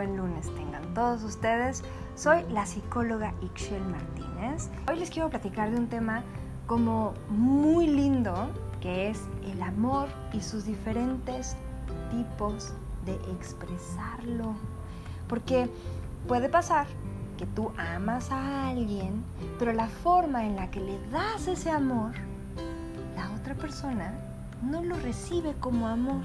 buen lunes tengan todos ustedes. Soy la psicóloga Ixchel Martínez. Hoy les quiero platicar de un tema como muy lindo, que es el amor y sus diferentes tipos de expresarlo. Porque puede pasar que tú amas a alguien, pero la forma en la que le das ese amor, la otra persona no lo recibe como amor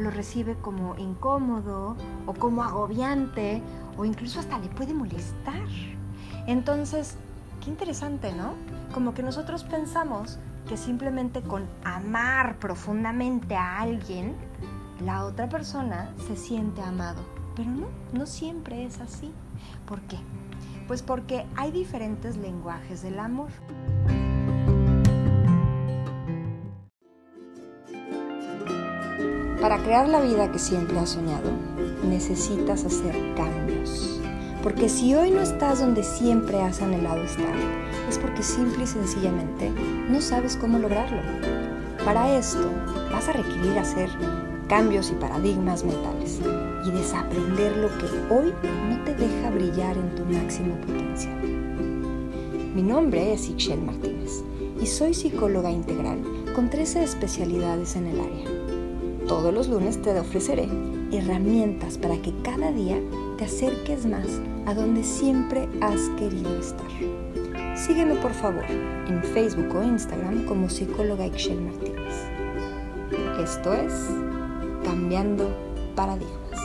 lo recibe como incómodo o como agobiante o incluso hasta le puede molestar. Entonces, qué interesante, ¿no? Como que nosotros pensamos que simplemente con amar profundamente a alguien, la otra persona se siente amado. Pero no, no siempre es así. ¿Por qué? Pues porque hay diferentes lenguajes del amor. Para crear la vida que siempre has soñado, necesitas hacer cambios. Porque si hoy no estás donde siempre has anhelado estar, es porque simple y sencillamente no sabes cómo lograrlo. Para esto vas a requerir hacer cambios y paradigmas mentales y desaprender lo que hoy no te deja brillar en tu máximo potencial. Mi nombre es Ixchel Martínez y soy psicóloga integral con 13 especialidades en el área todos los lunes te ofreceré herramientas para que cada día te acerques más a donde siempre has querido estar. Sígueme por favor en Facebook o Instagram como psicóloga Ixchel Martínez. Esto es Cambiando Paradigmas.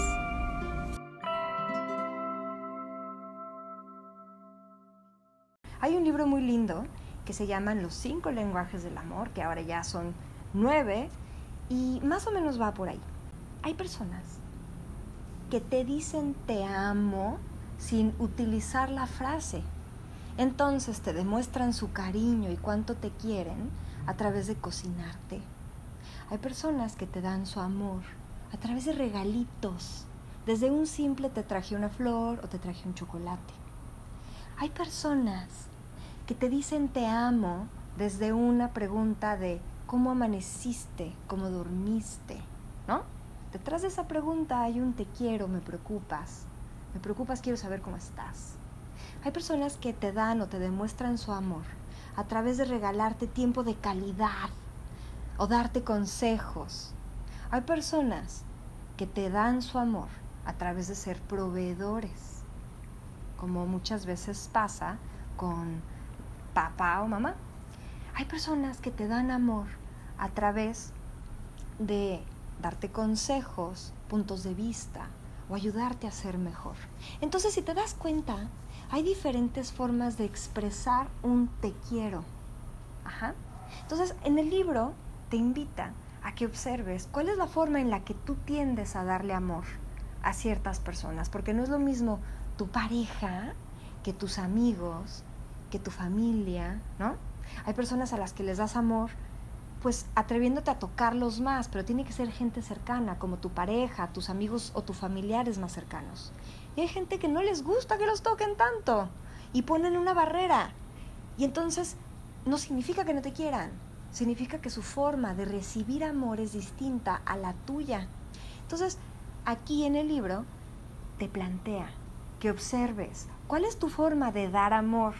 Hay un libro muy lindo que se llama Los cinco lenguajes del amor, que ahora ya son nueve y más o menos va por ahí. Hay personas que te dicen te amo sin utilizar la frase. Entonces te demuestran su cariño y cuánto te quieren a través de cocinarte. Hay personas que te dan su amor a través de regalitos. Desde un simple te traje una flor o te traje un chocolate. Hay personas que te dicen te amo desde una pregunta de ¿Cómo amaneciste? ¿Cómo dormiste? ¿No? Detrás de esa pregunta hay un te quiero, me preocupas. Me preocupas, quiero saber cómo estás. Hay personas que te dan o te demuestran su amor a través de regalarte tiempo de calidad o darte consejos. Hay personas que te dan su amor a través de ser proveedores, como muchas veces pasa con papá o mamá. Hay personas que te dan amor a través de darte consejos, puntos de vista o ayudarte a ser mejor. Entonces, si te das cuenta, hay diferentes formas de expresar un te quiero. Ajá. Entonces, en el libro te invita a que observes cuál es la forma en la que tú tiendes a darle amor a ciertas personas, porque no es lo mismo tu pareja que tus amigos, que tu familia, ¿no? Hay personas a las que les das amor, pues atreviéndote a tocarlos más, pero tiene que ser gente cercana, como tu pareja, tus amigos o tus familiares más cercanos. Y hay gente que no les gusta que los toquen tanto y ponen una barrera. Y entonces no significa que no te quieran, significa que su forma de recibir amor es distinta a la tuya. Entonces, aquí en el libro te plantea que observes cuál es tu forma de dar amor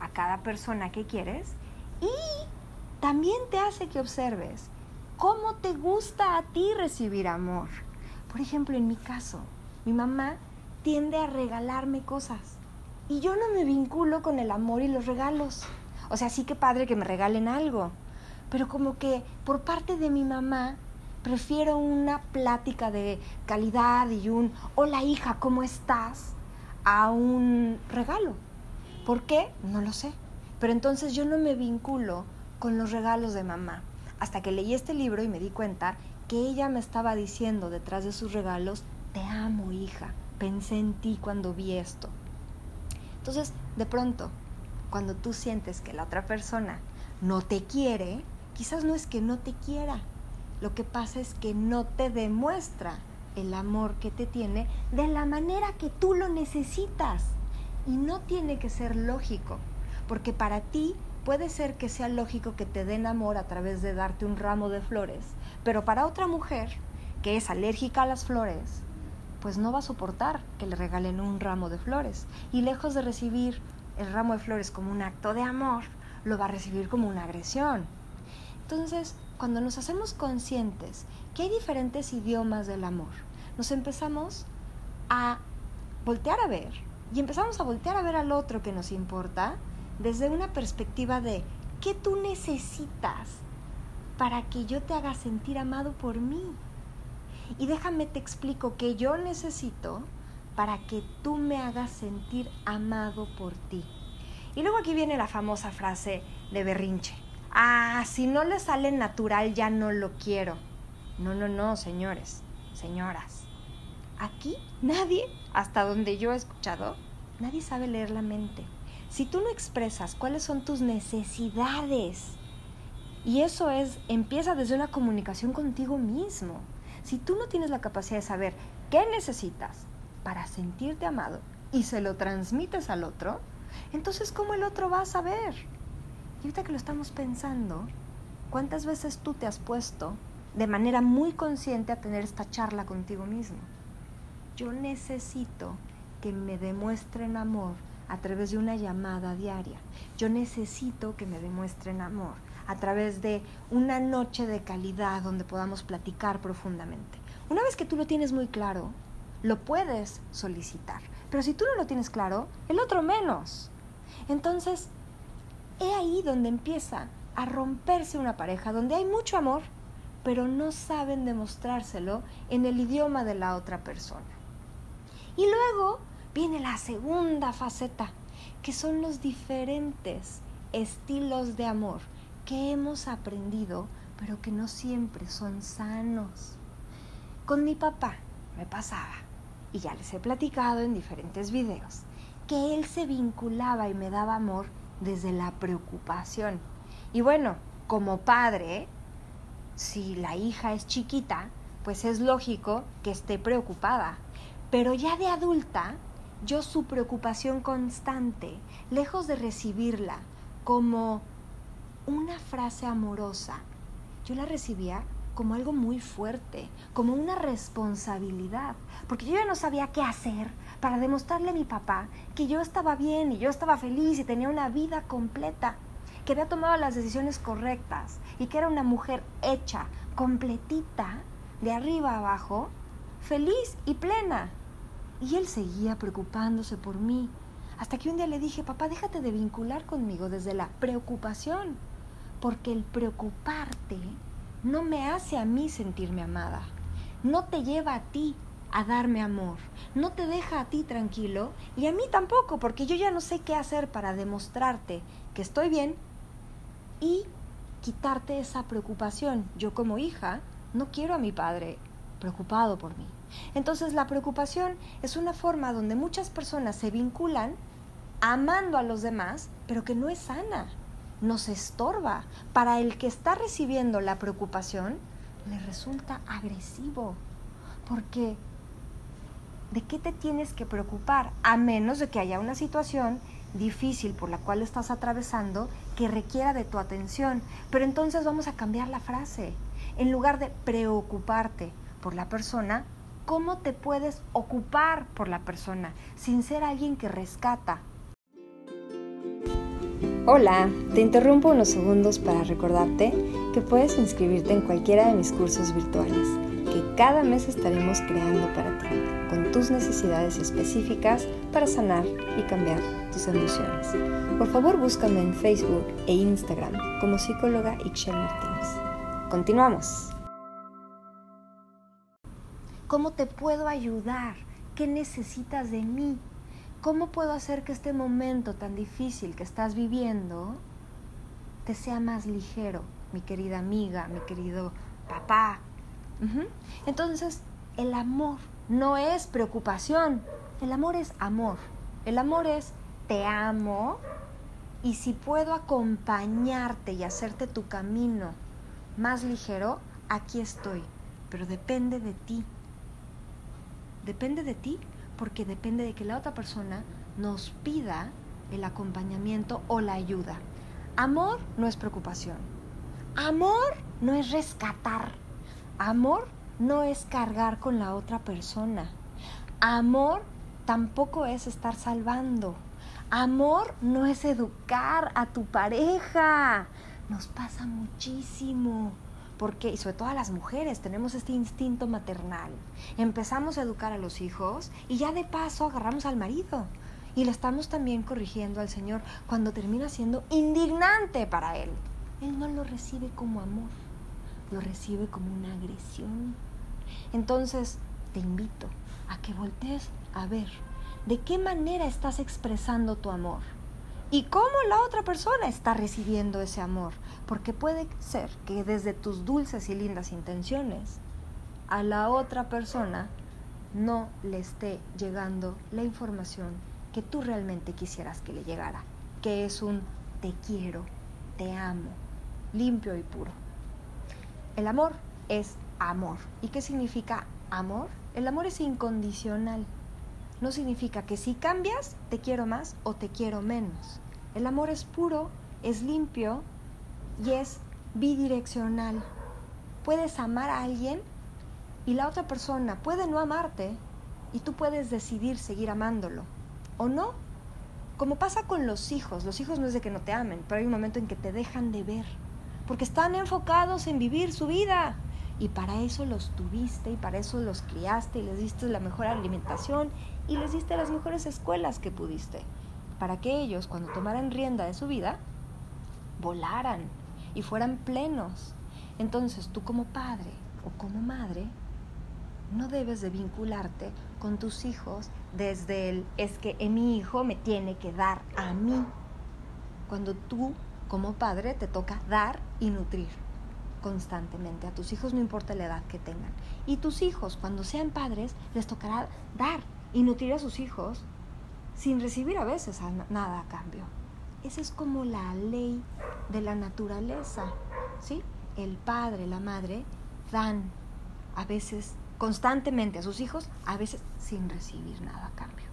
a cada persona que quieres y también te hace que observes cómo te gusta a ti recibir amor. Por ejemplo, en mi caso, mi mamá tiende a regalarme cosas y yo no me vinculo con el amor y los regalos. O sea, sí que padre que me regalen algo, pero como que por parte de mi mamá prefiero una plática de calidad y un hola hija, ¿cómo estás? a un regalo. ¿Por qué? No lo sé. Pero entonces yo no me vinculo con los regalos de mamá. Hasta que leí este libro y me di cuenta que ella me estaba diciendo detrás de sus regalos, te amo hija, pensé en ti cuando vi esto. Entonces, de pronto, cuando tú sientes que la otra persona no te quiere, quizás no es que no te quiera, lo que pasa es que no te demuestra el amor que te tiene de la manera que tú lo necesitas. Y no tiene que ser lógico porque para ti puede ser que sea lógico que te den amor a través de darte un ramo de flores, pero para otra mujer que es alérgica a las flores, pues no va a soportar que le regalen un ramo de flores. Y lejos de recibir el ramo de flores como un acto de amor, lo va a recibir como una agresión. Entonces, cuando nos hacemos conscientes que hay diferentes idiomas del amor, nos empezamos a voltear a ver y empezamos a voltear a ver al otro que nos importa desde una perspectiva de ¿qué tú necesitas para que yo te haga sentir amado por mí? Y déjame te explico que yo necesito para que tú me hagas sentir amado por ti. Y luego aquí viene la famosa frase de berrinche. Ah, si no le sale natural ya no lo quiero. No, no, no, señores, señoras. Aquí nadie, hasta donde yo he escuchado, nadie sabe leer la mente. Si tú no expresas cuáles son tus necesidades, y eso es, empieza desde una comunicación contigo mismo. Si tú no tienes la capacidad de saber qué necesitas para sentirte amado y se lo transmites al otro, entonces ¿cómo el otro va a saber? Y ahorita que lo estamos pensando, ¿cuántas veces tú te has puesto de manera muy consciente a tener esta charla contigo mismo? Yo necesito que me demuestren amor a través de una llamada diaria. Yo necesito que me demuestren amor a través de una noche de calidad donde podamos platicar profundamente. Una vez que tú lo tienes muy claro, lo puedes solicitar. Pero si tú no lo tienes claro, el otro menos. Entonces, he ahí donde empieza a romperse una pareja, donde hay mucho amor, pero no saben demostrárselo en el idioma de la otra persona. Y luego viene la segunda faceta, que son los diferentes estilos de amor que hemos aprendido, pero que no siempre son sanos. Con mi papá me pasaba, y ya les he platicado en diferentes videos, que él se vinculaba y me daba amor desde la preocupación. Y bueno, como padre, si la hija es chiquita, pues es lógico que esté preocupada. Pero ya de adulta, yo su preocupación constante, lejos de recibirla como una frase amorosa, yo la recibía como algo muy fuerte, como una responsabilidad, porque yo ya no sabía qué hacer para demostrarle a mi papá que yo estaba bien y yo estaba feliz y tenía una vida completa, que había tomado las decisiones correctas y que era una mujer hecha, completita, de arriba abajo, feliz y plena. Y él seguía preocupándose por mí, hasta que un día le dije, papá, déjate de vincular conmigo desde la preocupación porque el preocuparte no me hace a mí sentirme amada, no te lleva a ti a darme amor, no te deja a ti tranquilo y a mí tampoco, porque yo ya no sé qué hacer para demostrarte que estoy bien y quitarte esa preocupación. Yo como hija no quiero a mi padre preocupado por mí. Entonces la preocupación es una forma donde muchas personas se vinculan amando a los demás, pero que no es sana nos estorba. Para el que está recibiendo la preocupación, le resulta agresivo. Porque, ¿de qué te tienes que preocupar? A menos de que haya una situación difícil por la cual estás atravesando que requiera de tu atención. Pero entonces vamos a cambiar la frase. En lugar de preocuparte por la persona, ¿cómo te puedes ocupar por la persona sin ser alguien que rescata, Hola, te interrumpo unos segundos para recordarte que puedes inscribirte en cualquiera de mis cursos virtuales, que cada mes estaremos creando para ti, con tus necesidades específicas para sanar y cambiar tus emociones. Por favor, búscame en Facebook e Instagram como psicóloga Ixchel Martínez. Continuamos. ¿Cómo te puedo ayudar? ¿Qué necesitas de mí? ¿Cómo puedo hacer que este momento tan difícil que estás viviendo te sea más ligero, mi querida amiga, mi querido papá? Entonces, el amor no es preocupación, el amor es amor. El amor es te amo y si puedo acompañarte y hacerte tu camino más ligero, aquí estoy. Pero depende de ti. Depende de ti porque depende de que la otra persona nos pida el acompañamiento o la ayuda. Amor no es preocupación. Amor no es rescatar. Amor no es cargar con la otra persona. Amor tampoco es estar salvando. Amor no es educar a tu pareja. Nos pasa muchísimo. Porque, y sobre todo a las mujeres, tenemos este instinto maternal. Empezamos a educar a los hijos y ya de paso agarramos al marido. Y le estamos también corrigiendo al Señor cuando termina siendo indignante para Él. Él no lo recibe como amor, lo recibe como una agresión. Entonces, te invito a que voltees a ver de qué manera estás expresando tu amor y cómo la otra persona está recibiendo ese amor. Porque puede ser que desde tus dulces y lindas intenciones a la otra persona no le esté llegando la información que tú realmente quisieras que le llegara, que es un te quiero, te amo, limpio y puro. El amor es amor. ¿Y qué significa amor? El amor es incondicional no significa que si cambias te quiero más o te quiero menos. El amor es puro, es limpio y es bidireccional. Puedes amar a alguien y la otra persona puede no amarte y tú puedes decidir seguir amándolo o no. Como pasa con los hijos, los hijos no es de que no te amen, pero hay un momento en que te dejan de ver, porque están enfocados en vivir su vida. Y para eso los tuviste y para eso los criaste y les diste la mejor alimentación y les diste las mejores escuelas que pudiste. Para que ellos, cuando tomaran rienda de su vida, volaran y fueran plenos. Entonces tú como padre o como madre, no debes de vincularte con tus hijos desde el es que mi hijo me tiene que dar a mí. Cuando tú como padre te toca dar y nutrir constantemente a tus hijos, no importa la edad que tengan. Y tus hijos, cuando sean padres, les tocará dar y nutrir a sus hijos sin recibir a veces nada a cambio. Esa es como la ley de la naturaleza, ¿sí? El padre, la madre dan a veces constantemente a sus hijos, a veces sin recibir nada a cambio.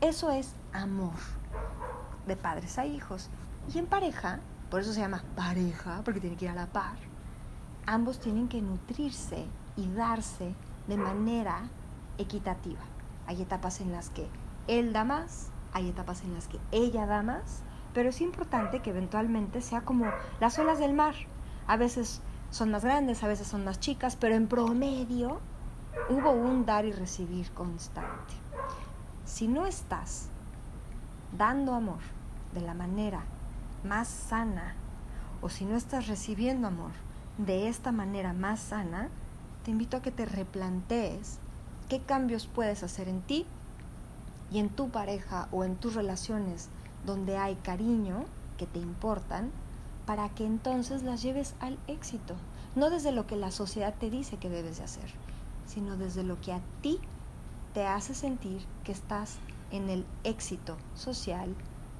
Eso es amor de padres a hijos. Y en pareja, por eso se llama pareja, porque tiene que ir a la par ambos tienen que nutrirse y darse de manera equitativa. Hay etapas en las que él da más, hay etapas en las que ella da más, pero es importante que eventualmente sea como las olas del mar. A veces son más grandes, a veces son más chicas, pero en promedio hubo un dar y recibir constante. Si no estás dando amor de la manera más sana, o si no estás recibiendo amor de esta manera más sana, te invito a que te replantees qué cambios puedes hacer en ti y en tu pareja o en tus relaciones donde hay cariño que te importan, para que entonces las lleves al éxito, no desde lo que la sociedad te dice que debes de hacer, sino desde lo que a ti te hace sentir que estás en el éxito social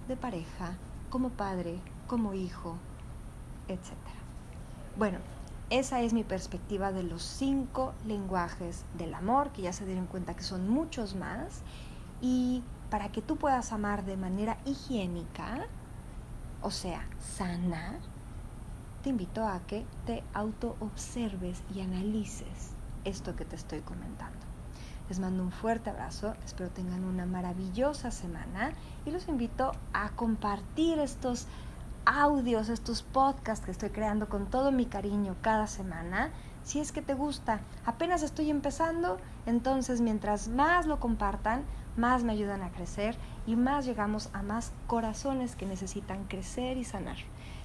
de pareja, como padre, como hijo, etc. Bueno, esa es mi perspectiva de los cinco lenguajes del amor, que ya se dieron cuenta que son muchos más. Y para que tú puedas amar de manera higiénica, o sea, sana, te invito a que te auto-observes y analices esto que te estoy comentando. Les mando un fuerte abrazo, espero tengan una maravillosa semana y los invito a compartir estos audios, estos podcasts que estoy creando con todo mi cariño cada semana. Si es que te gusta, apenas estoy empezando, entonces mientras más lo compartan, más me ayudan a crecer y más llegamos a más corazones que necesitan crecer y sanar.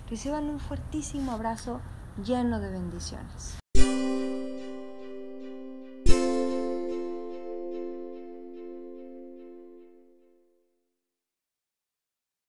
Reciban un fuertísimo abrazo lleno de bendiciones.